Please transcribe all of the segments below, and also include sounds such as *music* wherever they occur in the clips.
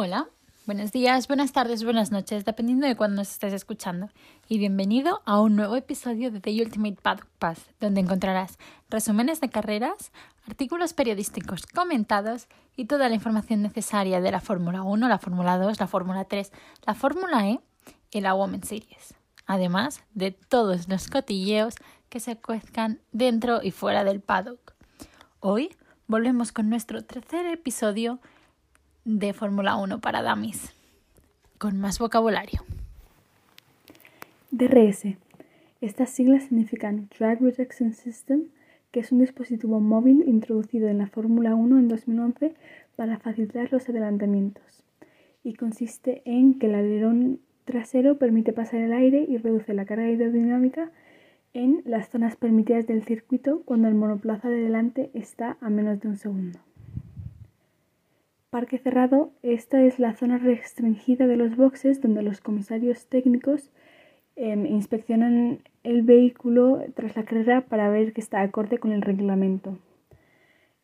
Hola, buenos días, buenas tardes, buenas noches, dependiendo de cuándo nos estés escuchando. Y bienvenido a un nuevo episodio de The Ultimate Paddock Pass, donde encontrarás resúmenes de carreras, artículos periodísticos comentados y toda la información necesaria de la Fórmula 1, la Fórmula 2, la Fórmula 3, la Fórmula E y la Women's Series. Además de todos los cotilleos que se cuezcan dentro y fuera del paddock. Hoy volvemos con nuestro tercer episodio de Fórmula 1 para Damis, con más vocabulario. DRS. Estas siglas significan Drag Reduction System, que es un dispositivo móvil introducido en la Fórmula 1 en 2011 para facilitar los adelantamientos y consiste en que el alerón trasero permite pasar el aire y reduce la carga aerodinámica en las zonas permitidas del circuito cuando el monoplaza de delante está a menos de un segundo. Parque cerrado, esta es la zona restringida de los boxes donde los comisarios técnicos em, inspeccionan el vehículo tras la carrera para ver que está acorde con el reglamento.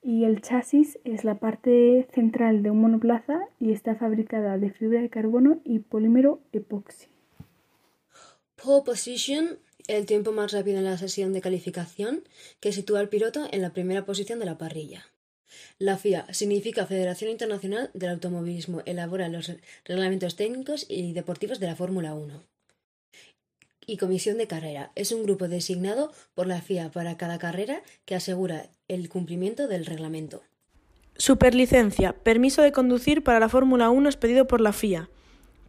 Y el chasis es la parte central de un monoplaza y está fabricada de fibra de carbono y polímero epoxi. Pole position, el tiempo más rápido en la sesión de calificación, que sitúa al piloto en la primera posición de la parrilla. La FIA significa Federación Internacional del Automovilismo, elabora los reglamentos técnicos y deportivos de la Fórmula 1. Y Comisión de Carrera es un grupo designado por la FIA para cada carrera que asegura el cumplimiento del reglamento. Superlicencia, permiso de conducir para la Fórmula 1 expedido por la FIA.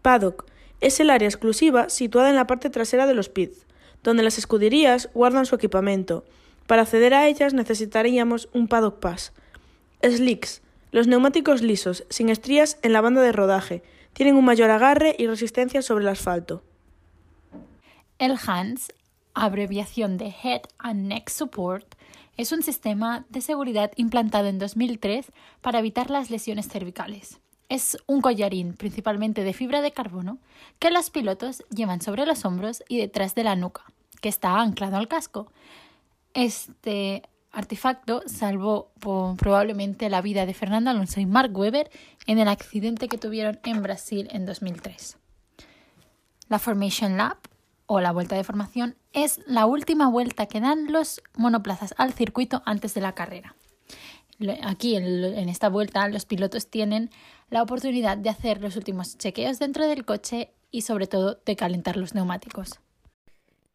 Paddock, es el área exclusiva situada en la parte trasera de los pits, donde las escuderías guardan su equipamiento. Para acceder a ellas necesitaríamos un Paddock Pass. Slicks, los neumáticos lisos, sin estrías en la banda de rodaje, tienen un mayor agarre y resistencia sobre el asfalto. El HANS, abreviación de Head and Neck Support, es un sistema de seguridad implantado en 2003 para evitar las lesiones cervicales. Es un collarín principalmente de fibra de carbono que los pilotos llevan sobre los hombros y detrás de la nuca, que está anclado al casco. Este artefacto salvó probablemente la vida de Fernando Alonso y Mark Webber en el accidente que tuvieron en Brasil en 2003. La Formation Lap, o la vuelta de formación, es la última vuelta que dan los monoplazas al circuito antes de la carrera. Aquí, en esta vuelta, los pilotos tienen la oportunidad de hacer los últimos chequeos dentro del coche y, sobre todo, de calentar los neumáticos.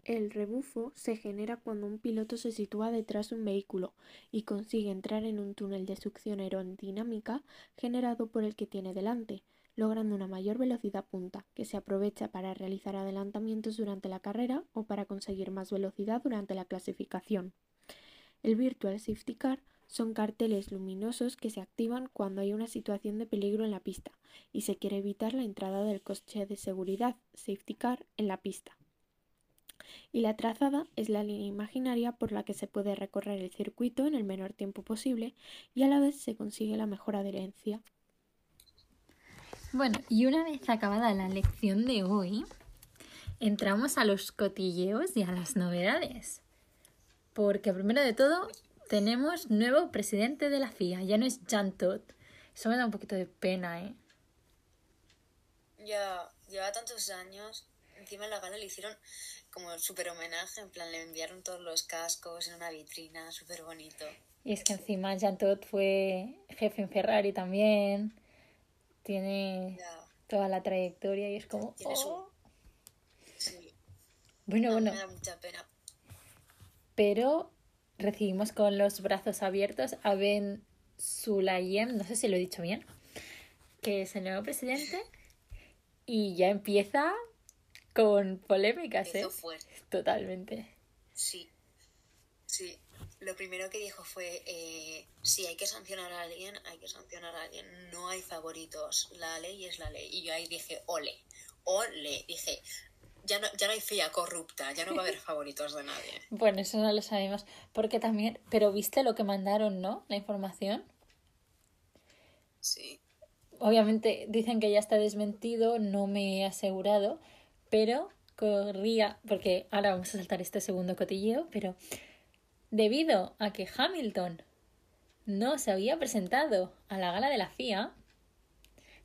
El rebufo se genera cuando un piloto se sitúa detrás de un vehículo y consigue entrar en un túnel de succión aerodinámica generado por el que tiene delante, logrando una mayor velocidad punta, que se aprovecha para realizar adelantamientos durante la carrera o para conseguir más velocidad durante la clasificación. El Virtual Safety Car son carteles luminosos que se activan cuando hay una situación de peligro en la pista y se quiere evitar la entrada del coche de seguridad Safety Car en la pista y la trazada es la línea imaginaria por la que se puede recorrer el circuito en el menor tiempo posible y a la vez se consigue la mejor adherencia. Bueno, y una vez acabada la lección de hoy, entramos a los cotilleos y a las novedades. Porque primero de todo, tenemos nuevo presidente de la FIA, ya no es Jan Todt. Eso me da un poquito de pena, ¿eh? Ya, lleva tantos años. Encima en la gala le hicieron como súper homenaje, en plan le enviaron todos los cascos en una vitrina, súper bonito. Y es que encima Jean Todt fue jefe en Ferrari también, tiene toda la trayectoria y es como... Oh". Sí. Bueno, bueno. Me da mucha pena. Pero recibimos con los brazos abiertos a Ben Sulayem, no sé si lo he dicho bien, que es el nuevo presidente y ya empieza con polémicas, ¿eh? Totalmente. Sí, sí. Lo primero que dijo fue, eh, si hay que sancionar a alguien, hay que sancionar a alguien. No hay favoritos. La ley es la ley. Y yo ahí dije, ole, ole. Dije, ya no, ya no hay fea corrupta, ya no va a haber *laughs* favoritos de nadie. Bueno, eso no lo sabemos. Porque también, pero viste lo que mandaron, ¿no? La información. Sí. Obviamente dicen que ya está desmentido, no me he asegurado, pero corría, porque ahora vamos a saltar este segundo cotilleo, pero debido a que Hamilton no se había presentado a la gala de la FIA,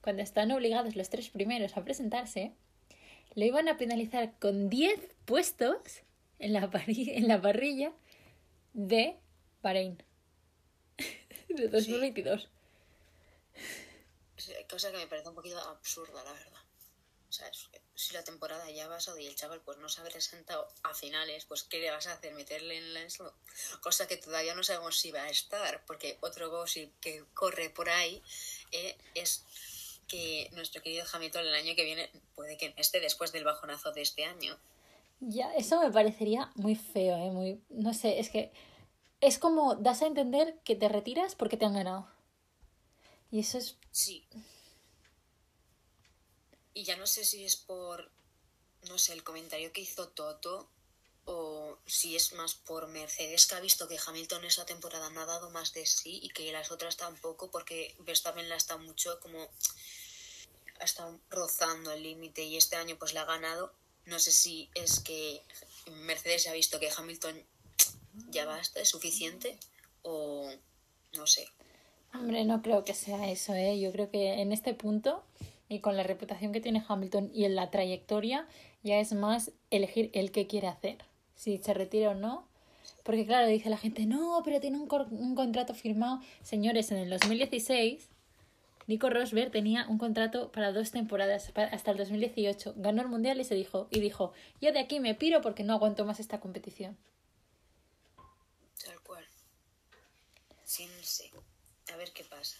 cuando están obligados los tres primeros a presentarse, le iban a penalizar con 10 puestos en la, *laughs* en la parrilla de Bahrein *laughs* de 2022. Cosa que me parece un poquito absurda, la verdad. La temporada ya ha pasado y el chaval pues no se ha presentado a finales, pues ¿qué le vas a hacer? ¿Meterle en la? Cosa que todavía no sabemos si va a estar, porque otro gossip que corre por ahí eh, es que nuestro querido Hamilton el año que viene puede que esté después del bajonazo de este año. Ya, eso me parecería muy feo, ¿eh? Muy, no sé, es que es como das a entender que te retiras porque te han ganado. Y eso es... Sí. Y ya no sé si es por, no sé, el comentario que hizo Toto o si es más por Mercedes que ha visto que Hamilton esa temporada no ha dado más de sí y que las otras tampoco porque Verstappen la está mucho como ha estado rozando el límite y este año pues la ha ganado. No sé si es que Mercedes ha visto que Hamilton ya basta, es suficiente o no sé. Hombre, no creo que sea eso, ¿eh? Yo creo que en este punto y con la reputación que tiene Hamilton y en la trayectoria, ya es más elegir el que quiere hacer, si se retira o no. Porque claro, dice la gente, no, pero tiene un, un contrato firmado. Señores, en el 2016, Nico Rosberg tenía un contrato para dos temporadas, hasta el 2018. Ganó el Mundial y se dijo, y dijo, yo de aquí me piro porque no aguanto más esta competición. Tal cual. Sí, A ver qué pasa.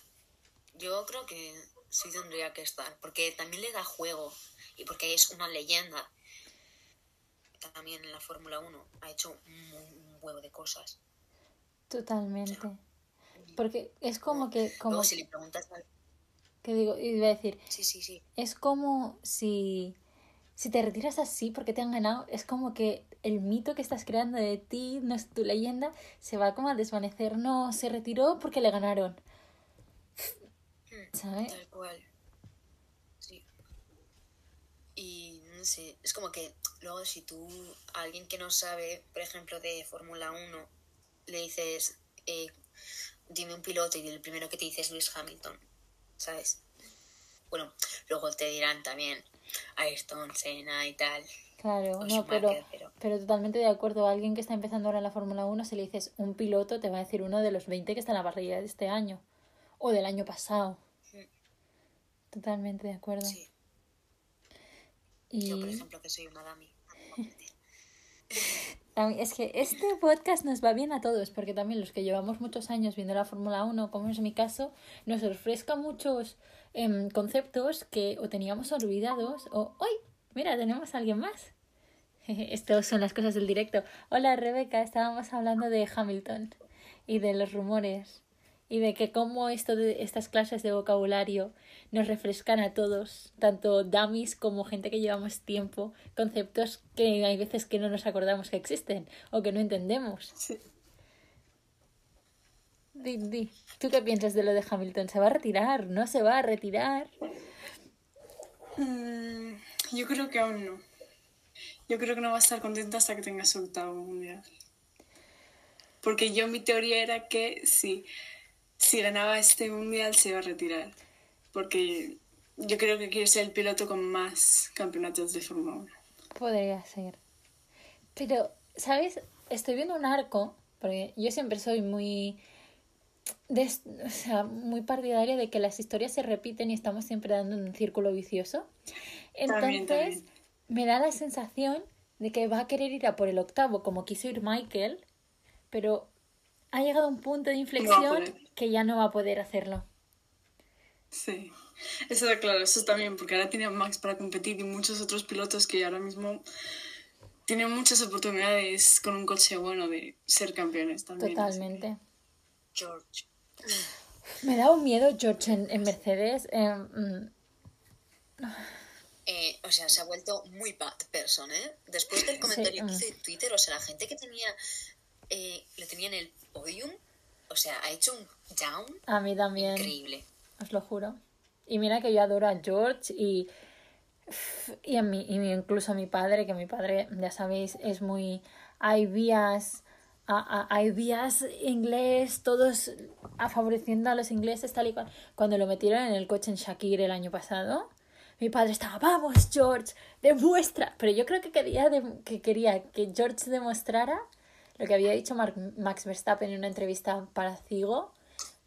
Yo creo que sí tendría que estar, porque también le da juego y porque es una leyenda. También en la Fórmula 1 ha hecho un, huevo de cosas. Totalmente. porque es como que... Como... si le preguntas... ¿Qué digo? Iba a decir... Sí, sí, sí. Es como si... Si te retiras así porque te han ganado, es como que el mito que estás creando de ti, no es tu leyenda, se va como a desvanecer. No, se retiró porque le ganaron. ¿Sabes? Tal cual. Sí. Y no sé, es como que luego si tú, a alguien que no sabe, por ejemplo, de Fórmula 1, le dices, eh, dime un piloto y el primero que te dice es Luis Hamilton, ¿sabes? Bueno, luego te dirán también Ayrton Senna y tal. Claro, no, pero, pero, totalmente de acuerdo. A alguien que está empezando ahora en la Fórmula 1, si le dices un piloto, te va a decir uno de los 20 que está en la parrilla de este año o del año pasado. Totalmente de acuerdo. Sí. Y... Yo, por ejemplo, que soy una dami. *laughs* Es que este podcast nos va bien a todos, porque también los que llevamos muchos años viendo la Fórmula 1, como es mi caso, nos refresca muchos em, conceptos que o teníamos olvidados o ¡Uy! Mira, tenemos a alguien más. *laughs* Estas son las cosas del directo. Hola Rebeca, estábamos hablando de Hamilton y de los rumores y de que cómo esto de estas clases de vocabulario nos refrescan a todos, tanto dummies como gente que llevamos tiempo, conceptos que hay veces que no nos acordamos que existen o que no entendemos. Sí. Di, di. ¿Tú qué piensas de lo de Hamilton? ¿Se va a retirar? ¿No se va a retirar? Mm, yo creo que aún no. Yo creo que no va a estar contento hasta que tenga su octavo mundial. Porque yo mi teoría era que sí si ganaba este mundial se iba a retirar. Porque yo creo que quiere ser el piloto con más campeonatos de Fórmula 1. Podría ser. Pero, ¿sabes? Estoy viendo un arco, porque yo siempre soy muy. o sea, muy partidaria de que las historias se repiten y estamos siempre dando un círculo vicioso. Entonces, me da la sensación de que va a querer ir a por el octavo, como quiso ir Michael, pero ha llegado a un punto de inflexión que ya no va a poder hacerlo. Sí, eso está claro, eso también, porque ahora tiene Max para competir y muchos otros pilotos que ahora mismo tienen muchas oportunidades con un coche bueno de ser campeones también. Totalmente. George. Me da un miedo George en, Mercedes. Mm. Eh, o sea, se ha vuelto muy bad person, ¿eh? Después del comentario que hice en Twitter, o sea, la gente que tenía, eh, le tenía en el podium, o sea, ha hecho un down. A mí también. Increíble. Os lo juro. Y mira que yo adoro a George y, y, a mí, y incluso a mi padre, que mi padre, ya sabéis, es muy... Hay vías a- a- hay vías inglés, todos a favoreciendo a los ingleses tal y cual. Cuando lo metieron en el coche en Shakir el año pasado, mi padre estaba, vamos George, demuestra. Pero yo creo que quería, dem- que quería que George demostrara lo que había dicho Max Verstappen en una entrevista para Cigo,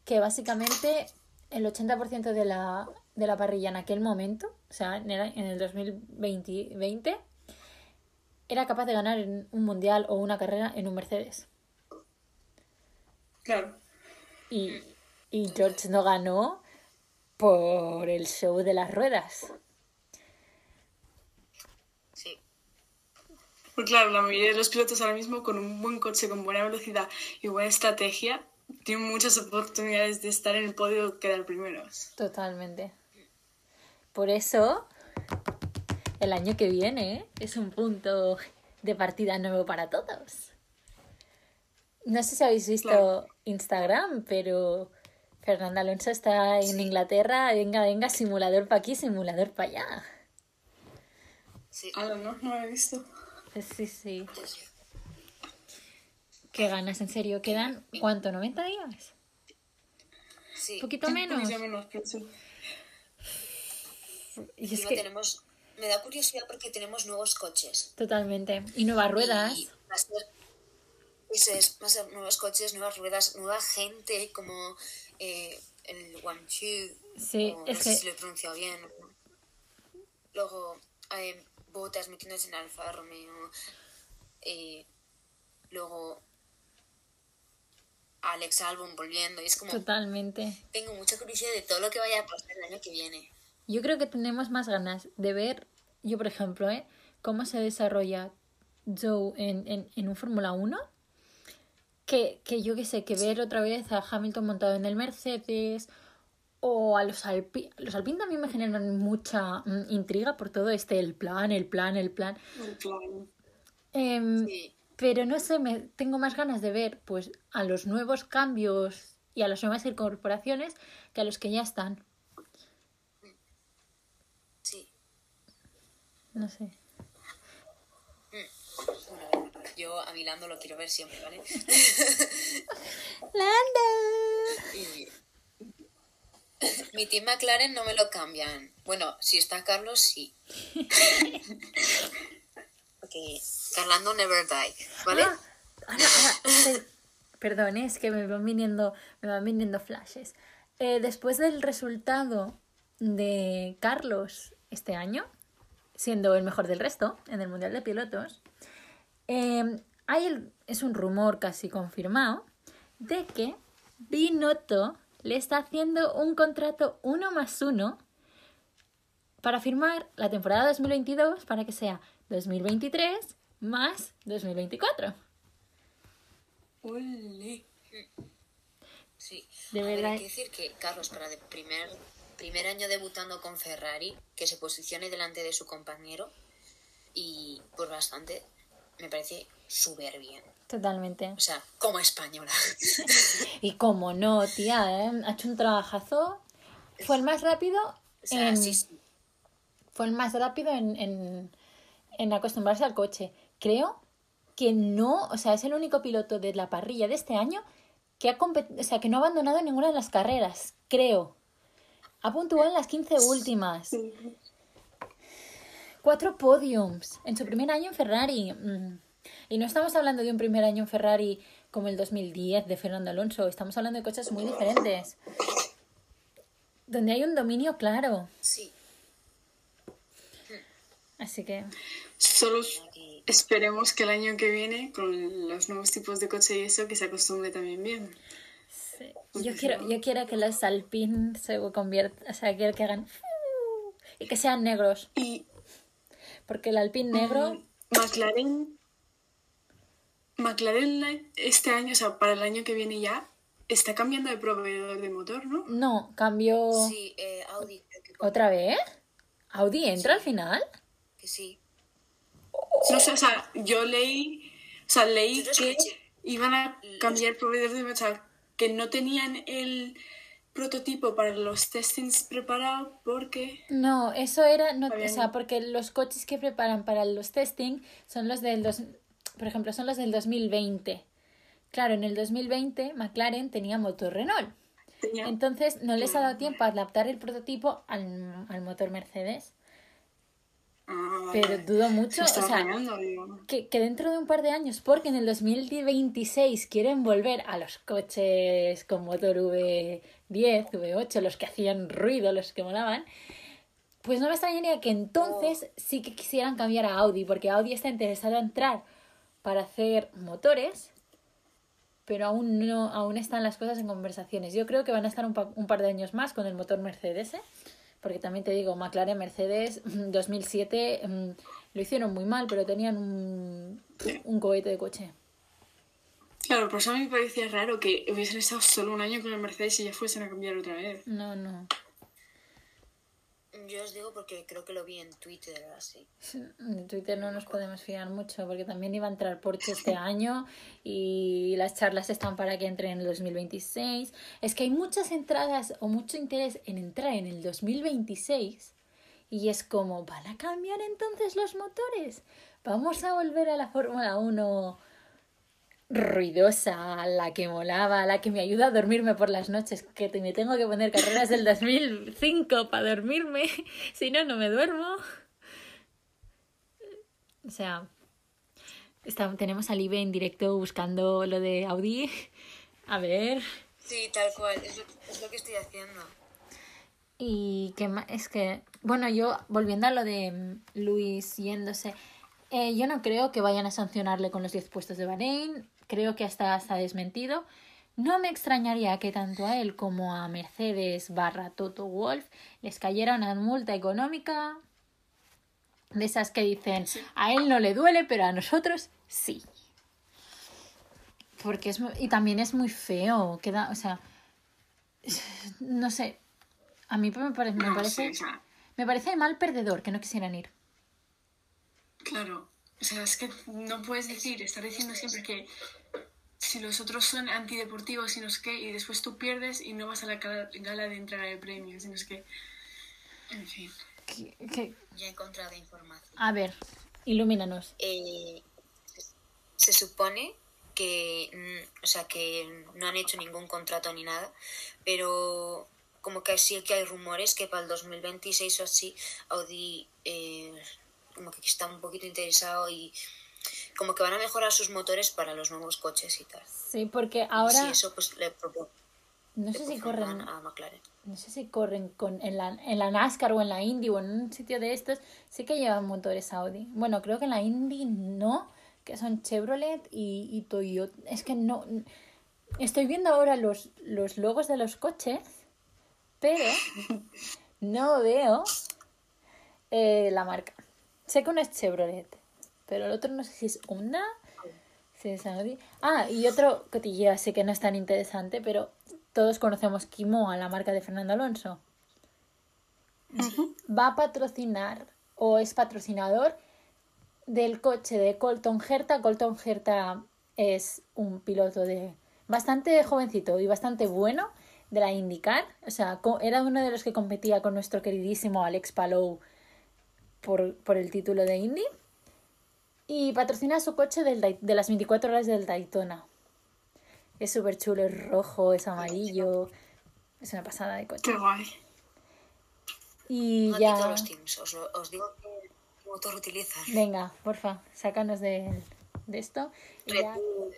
que básicamente el 80% de la, de la parrilla en aquel momento, o sea, en el, en el 2020, 20, era capaz de ganar un mundial o una carrera en un Mercedes. Claro. Y, y George no ganó por el show de las ruedas. Sí. Pues claro, la mayoría de los pilotos ahora mismo con un buen coche, con buena velocidad y buena estrategia, tienen muchas oportunidades de estar en el podio o quedar primeros. Totalmente. Por eso, el año que viene es un punto de partida nuevo para todos. No sé si habéis visto Claro. Instagram, pero Fernando Alonso está en Inglaterra. Venga, venga, simulador para aquí, simulador para allá. Sí. Ah, no, no lo he visto. Pues sí, sí. Qué ganas, en serio. ¿Quedan cuánto? ¿90 días? Sí. ¿Un poquito Un menos? poquito menos, sí. Y es Encima que, tenemos... Me da curiosidad porque tenemos nuevos coches. totalmente. Y nuevas ruedas. Y va a ser, eso es, va a ser nuevos coches, nuevas ruedas, nueva gente, como eh, el Guangzhou. Sí, o es no sé que- si lo he pronunciado bien. Luego, eh, Botas metiéndose en Alfa Romeo. eh, luego, Alex Albon volviendo. Y es como, Totalmente. tengo mucha curiosidad de todo lo que vaya a pasar el año que viene. Yo creo que tenemos más ganas de ver, yo por ejemplo, ¿eh? cómo se desarrolla Joe en, en, en un Fórmula 1, que, que yo qué sé, que ver otra vez a Hamilton montado en el Mercedes o a los Alpine. Los Alpine también me generan mucha mm, intriga por todo este, el plan, el plan, el plan. En plan, Em, Sí. Pero no sé, me, tengo más ganas de ver pues a los nuevos cambios y a las nuevas incorporaciones que a los que ya están. Sí. No sé. Bueno, yo a mi Lando lo quiero ver siempre, ¿vale? *laughs* ¡Lando! Y mi team McLaren no me lo cambian. Bueno, si está Carlos, sí. *laughs* Porque Carlando never die, ¿vale? Ah, perdón, es que me van viniendo, me van viniendo flashes. Eh, después del resultado de Carlos este año, siendo el mejor del resto en el Mundial de Pilotos, eh, hay el- es un rumor casi confirmado de que Binotto le está haciendo un contrato uno más uno para firmar la temporada 2022 para que sea 2023 más 2024. ole. Sí. De ver, verdad. hay que decir que Carlos, para el primer, primer año debutando con Ferrari, que se posicione delante de su compañero y por bastante, me parece súper bien. Totalmente. O sea, como española. *laughs* Y como no, tía, ¿eh? ha hecho un trabajazo. Fue el más rápido O sea, en, sí, sí. fue el más rápido en, en, en acostumbrarse al coche. Creo que no, o sea, es el único piloto de la parrilla de este año que ha o sea, que no ha abandonado ninguna de las carreras, creo. Ha puntuado en las 15 últimas. Cuatro podiums en su primer año en Ferrari. Mm. Y no estamos hablando de un primer año en Ferrari como el 2010 de Fernando Alonso. Estamos hablando de coches muy diferentes. Donde hay un dominio claro. Sí. Así que Solo esperemos que el año que viene, con los nuevos tipos de coche y eso, que se acostumbre también bien. sí. yo quiero, yo quiero que los Alpine se conviertan, o sea, quiero que hagan y que sean negros. Y Porque el Alpine negro, mm, McLaren, McLaren la- este año, o sea, para el año que viene ya, está cambiando de proveedor de motor, ¿no? no, cambió Sí, eh, Audi, otra vez. Audi entra al final. que sí. No sé, o sea, yo leí, o sea, leí que escuché. iban a cambiar proveedor de motor, o sea, que no tenían el prototipo para los testings preparados porque... No, eso era, no, o sea, porque los coches que preparan para los testing son los del dos, por ejemplo, son los del 2020. Claro, en el 2020 McLaren tenía motor Renault. Tenía- Entonces no les ha dado tiempo a adaptar el prototipo al, al motor Mercedes. Ah, Pero dudo mucho, o sea, que, que dentro de un par de años, porque en el 2026 quieren volver a los coches con motor V10, V8, los que hacían ruido, los que molaban, pues no me extrañaría que entonces sí que quisieran cambiar a Audi, porque Audi está interesado en entrar para hacer motores, pero aún no, aún están las cosas en conversaciones. Yo creo que van a estar un, pa- un par de años más con el motor Mercedes, ¿eh? porque también te digo, McLaren, Mercedes, 2007 mm, lo hicieron muy mal, pero tenían un, un cohete de coche. Claro, por eso a mí me parecía raro que hubiesen estado solo un año con el Mercedes y ya fuesen a cambiar otra vez. No, no. Yo os digo porque creo que lo vi en Twitter así. En Twitter no nos podemos fiar mucho porque también iba a entrar Porsche este *coughs* año y las charlas están para que entre en el 2026. Es que hay muchas entradas o mucho interés en entrar en el 2026 y es como, ¿van a cambiar entonces los motores? ¿Vamos a volver a la Fórmula 1 ruidosa, la que molaba, la que me ayuda a dormirme por las noches, que te- me tengo que poner carreras del 2005 para dormirme, *laughs* si no, no me duermo? O sea, está- tenemos a Live en directo buscando lo de Audi. A ver. Sí, tal cual, es lo, es lo que estoy haciendo. Y que es que, bueno, yo volviendo a lo de mm, Luis yéndose, eh, yo no creo que vayan a sancionarle con los 10 puestos de Bahrein. Creo que hasta desmentido. No me extrañaría que tanto a él como a Mercedes barra Toto Wolf les cayera una multa económica de esas que dicen a él no le duele, pero a nosotros sí. Porque es mu- y también es muy feo, queda, o sea, *sighs* no sé, a mí me parece, me parece, me parece mal perdedor que no quisieran ir. claro. O sea, es que no puedes decir, estar diciendo siempre que si los otros son antideportivos y no sé qué, y después tú pierdes y no vas a la gala, de entrega de premios, y no sé qué. En fin. Que- que- Ya he encontrado información. a ver, ilumínanos. Eh, se supone que, mm, o sea, que no han hecho ningún contrato ni nada, pero como que sí que hay rumores que para el 2026 o así Audi eh, como que está un poquito interesado y como que van a mejorar sus motores para los nuevos coches y tal. Sí, porque ahora eso pues le, no sé si corren, a McLaren. no sé si corren con en la, en la NASCAR o en la Indy o en un sitio de estos, sí que llevan motores Audi. Bueno, creo que en la Indy no, que son Chevrolet y, y Toyota. Es que no estoy viendo ahora los, los logos de los coches, pero *laughs* no veo eh, la marca. Sé que uno es Chevrolet, pero el otro no sé si es Audi. Ah, y otro cotilleo así que no es tan interesante, pero todos conocemos Kimoa, la marca de Fernando Alonso. Va a patrocinar o es patrocinador del coche de Colton Herta. Colton Herta es un piloto de bastante jovencito y bastante bueno de la IndyCar. O sea, era uno de los que competía con nuestro queridísimo Alex Palou por, por el título de Indy. Y patrocina su coche del de las 24 horas del Daytona. Es súper chulo, es rojo, es amarillo. Es una pasada de coche. Qué guay. Y No ya. todos los teams, os, os digo qué motor utilizan. Venga, porfa, sácanos de, de esto. Y Red ya- Bull,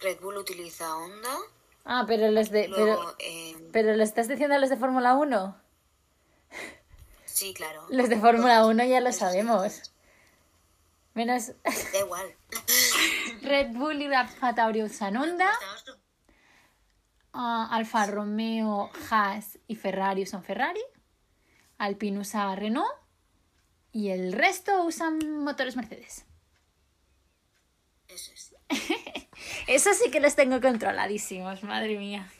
Red Bull utiliza Honda, Ah, pero los de. luego, Pero, eh, pero lo estás diciendo a los de Fórmula 1. sí, claro, Los de Fórmula 1 ya lo sabemos. Menos da igual. *laughs* Red Bull y Alfa Tauri usan Honda. Ah, Alfa Romeo, Haas y Ferrari usan Ferrari. Alpine usa Renault. Y el resto usan motores Mercedes. Eso es. *laughs* Eso sí que los tengo controladísimos, madre mía.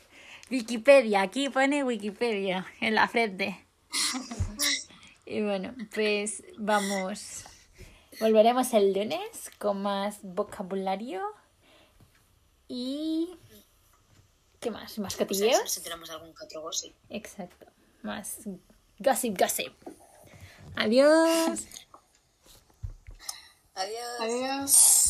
Wikipedia, aquí pone Wikipedia en la frente. *laughs* Y bueno, pues vamos. Volveremos el lunes con más vocabulario. Y. ¿Qué más? ¿Más Pues si cotilleos? enteramos de algún que otro gossip. Exacto. Más gossip, gossip. Adiós. Adiós. Adiós.